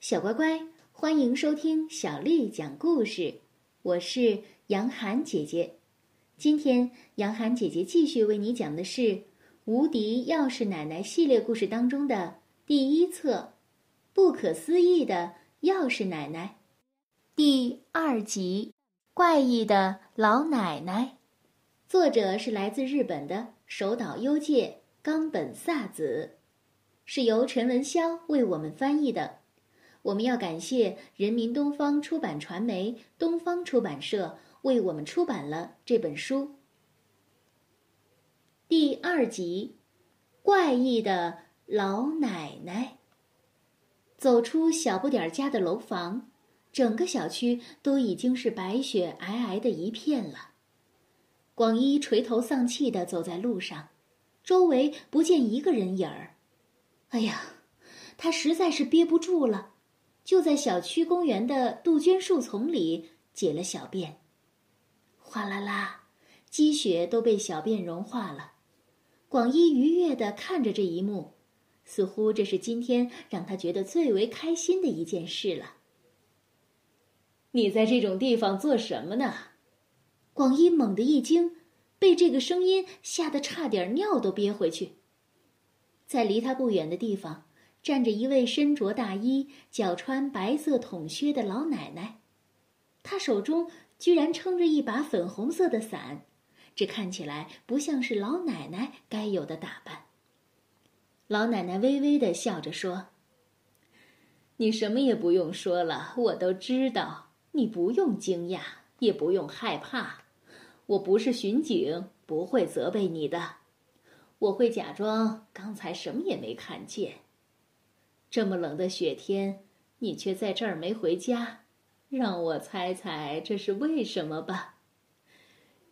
小乖乖，欢迎收听小丽讲故事。我是杨涵姐姐。今天，杨涵姐姐继续为你讲的是《无敌钥匙奶奶》系列故事当中的第一册《不可思议的钥匙奶奶》第二集《怪异的老奶奶》。作者是来自日本的手岛优介、冈本萨子，是由陈文潇为我们翻译的。我们要感谢人民东方出版传媒东方出版社为我们出版了这本书。第二集，怪异的老奶奶。走出小不点儿家的楼房，整个小区都已经是白雪皑皑的一片了。广一垂头丧气的走在路上，周围不见一个人影儿。哎呀，他实在是憋不住了。就在小区公园的杜鹃树丛里解了小便，哗啦啦，积雪都被小便融化了。广一愉悦地看着这一幕，似乎这是今天让他觉得最为开心的一件事了。你在这种地方做什么呢？广一猛地一惊，被这个声音吓得差点尿都憋回去。在离他不远的地方。站着一位身着大衣、脚穿白色筒靴的老奶奶，她手中居然撑着一把粉红色的伞，这看起来不像是老奶奶该有的打扮。老奶奶微微的笑着说：“你什么也不用说了，我都知道，你不用惊讶，也不用害怕。我不是巡警，不会责备你的，我会假装刚才什么也没看见。”这么冷的雪天，你却在这儿没回家，让我猜猜这是为什么吧。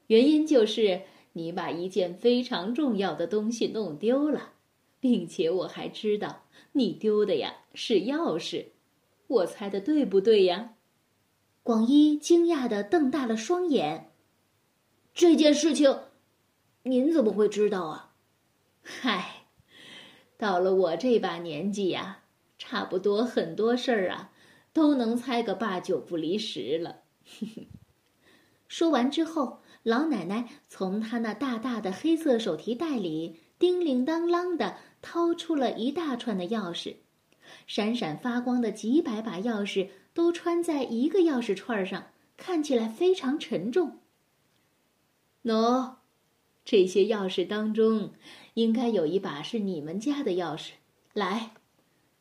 原因就是你把一件非常重要的东西弄丢了，并且我还知道你丢的呀是钥匙。我猜的对不对呀？广一惊讶的瞪大了双眼。这件事情，您怎么会知道啊？嗨，到了我这把年纪呀。差不多很多事儿啊，都能猜个八九不离十了。说完之后，老奶奶从她那大大的黑色手提袋里叮铃当啷的掏出了一大串的钥匙，闪闪发光的几百把钥匙都穿在一个钥匙串上，看起来非常沉重。喏，这些钥匙当中，应该有一把是你们家的钥匙，来。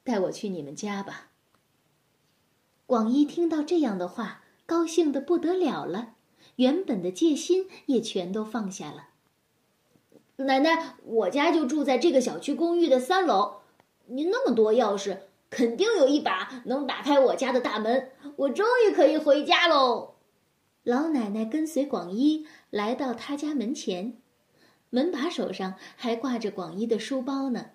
带我去你们家吧。广一听到这样的话，高兴的不得了了，原本的戒心也全都放下了。奶奶，我家就住在这个小区公寓的三楼，您那么多钥匙，肯定有一把能打开我家的大门，我终于可以回家喽。老奶奶跟随广一来到他家门前，门把手上还挂着广一的书包呢，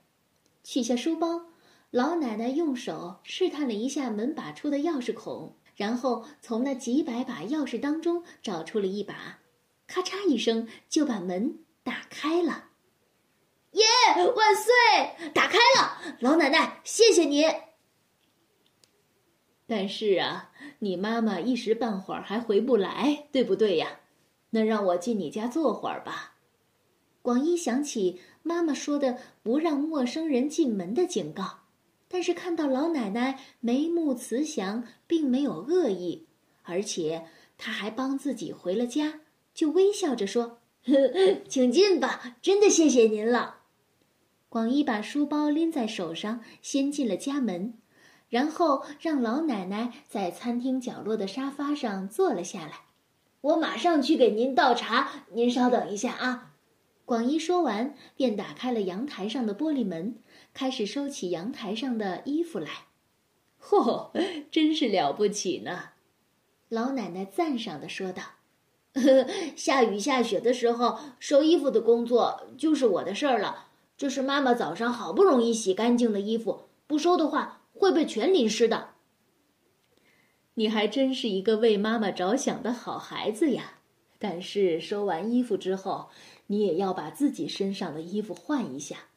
取下书包。老奶奶用手试探了一下门把处的钥匙孔，然后从那几百把钥匙当中找出了一把，咔嚓一声就把门打开了。耶！万岁！打开了！老奶奶，谢谢你。但是啊，你妈妈一时半会儿还回不来，对不对呀？那让我进你家坐会儿吧。广一想起妈妈说的不让陌生人进门的警告。但是看到老奶奶眉目慈祥，并没有恶意，而且她还帮自己回了家，就微笑着说：“请进吧，真的谢谢您了。”广一把书包拎在手上，先进了家门，然后让老奶奶在餐厅角落的沙发上坐了下来。我马上去给您倒茶，您稍等一下啊。广一说完，便打开了阳台上的玻璃门。开始收起阳台上的衣服来，嚯，真是了不起呢！老奶奶赞赏的说道：“下雨下雪的时候，收衣服的工作就是我的事儿了。这是妈妈早上好不容易洗干净的衣服，不收的话会被全淋湿的。”你还真是一个为妈妈着想的好孩子呀！但是收完衣服之后，你也要把自己身上的衣服换一下。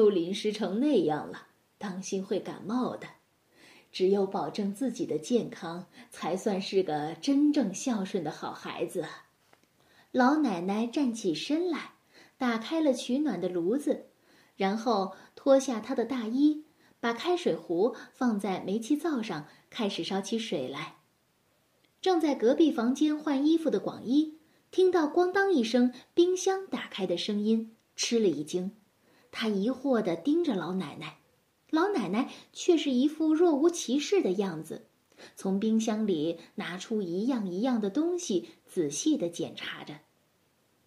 都淋湿成那样了，当心会感冒的。只有保证自己的健康，才算是个真正孝顺的好孩子。老奶奶站起身来，打开了取暖的炉子，然后脱下她的大衣，把开水壶放在煤气灶上，开始烧起水来。正在隔壁房间换衣服的广一，听到“咣当”一声冰箱打开的声音，吃了一惊，他疑惑地盯着老奶奶。老奶奶却是一副若无其事的样子，从冰箱里拿出一样一样的东西，仔细的检查着。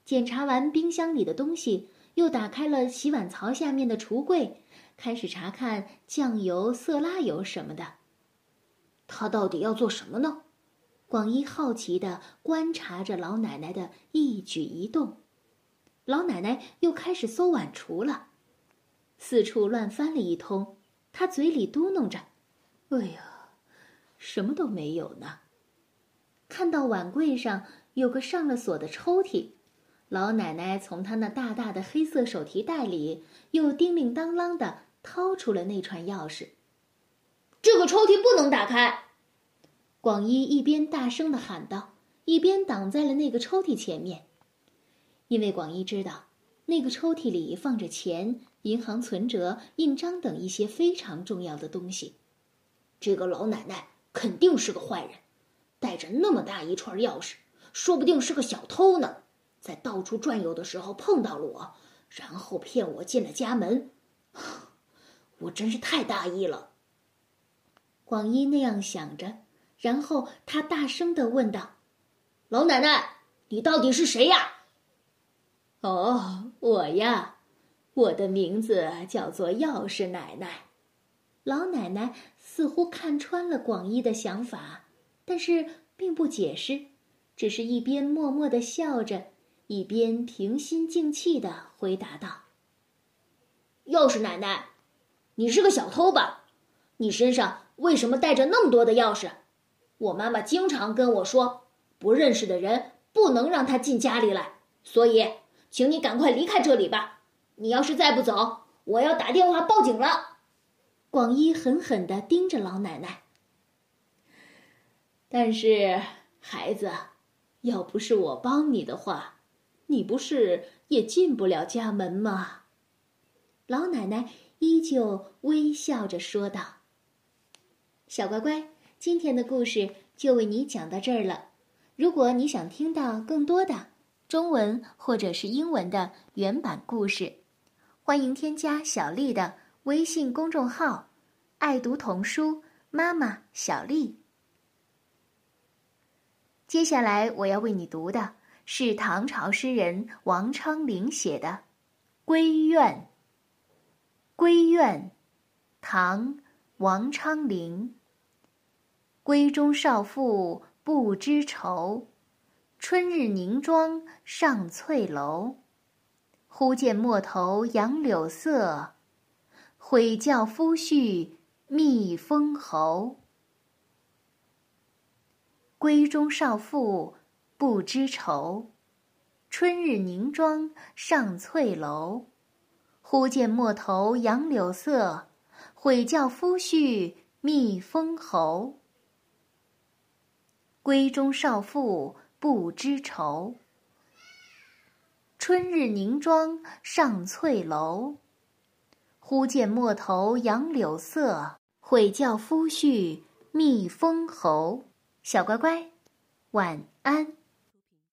检查完冰箱里的东西，又打开了洗碗槽下面的橱柜，开始查看酱油、色拉油什么的。他到底要做什么呢？广一好奇的观察着老奶奶的一举一动。老奶奶又开始搜碗橱了。四处乱翻了一通，他嘴里嘟哝着：“哎呀，什么都没有呢。”看到碗柜上有个上了锁的抽屉，老奶奶从她那大大的黑色手提袋里又叮铃当啷的掏出了那串钥匙。这个抽屉不能打开！广一一边大声的喊道，一边挡在了那个抽屉前面，因为广一知道。那个抽屉里放着钱、银行存折、印章等一些非常重要的东西。这个老奶奶肯定是个坏人，带着那么大一串钥匙，说不定是个小偷呢。在到处转悠的时候碰到了我，然后骗我进了家门。我真是太大意了。广一那样想着，然后他大声的问道：“老奶奶，你到底是谁呀？”哦，我呀，我的名字叫做钥匙奶奶。老奶奶似乎看穿了广一的想法，但是并不解释，只是一边默默的笑着，一边平心静气的回答道：“钥匙奶奶，你是个小偷吧？你身上为什么带着那么多的钥匙？我妈妈经常跟我说，不认识的人不能让他进家里来，所以。”请你赶快离开这里吧！你要是再不走，我要打电话报警了。广一狠狠的盯着老奶奶。但是，孩子，要不是我帮你的话，你不是也进不了家门吗？老奶奶依旧微笑着说道：“小乖乖，今天的故事就为你讲到这儿了。如果你想听到更多的……”中文或者是英文的原版故事，欢迎添加小丽的微信公众号“爱读童书妈妈小丽”。接下来我要为你读的是唐朝诗人王昌龄写的《闺怨》。《闺怨》，唐·王昌龄。闺中少妇不知愁。春日凝妆上翠楼，忽见陌头杨柳色，悔教夫婿觅封侯。闺中少妇不知愁，春日凝妆上翠楼，忽见陌头杨柳色，悔教夫婿觅封侯。闺中少妇。不知愁。春日凝妆上翠楼，忽见陌头杨柳色，悔教夫婿觅封侯。小乖乖，晚安。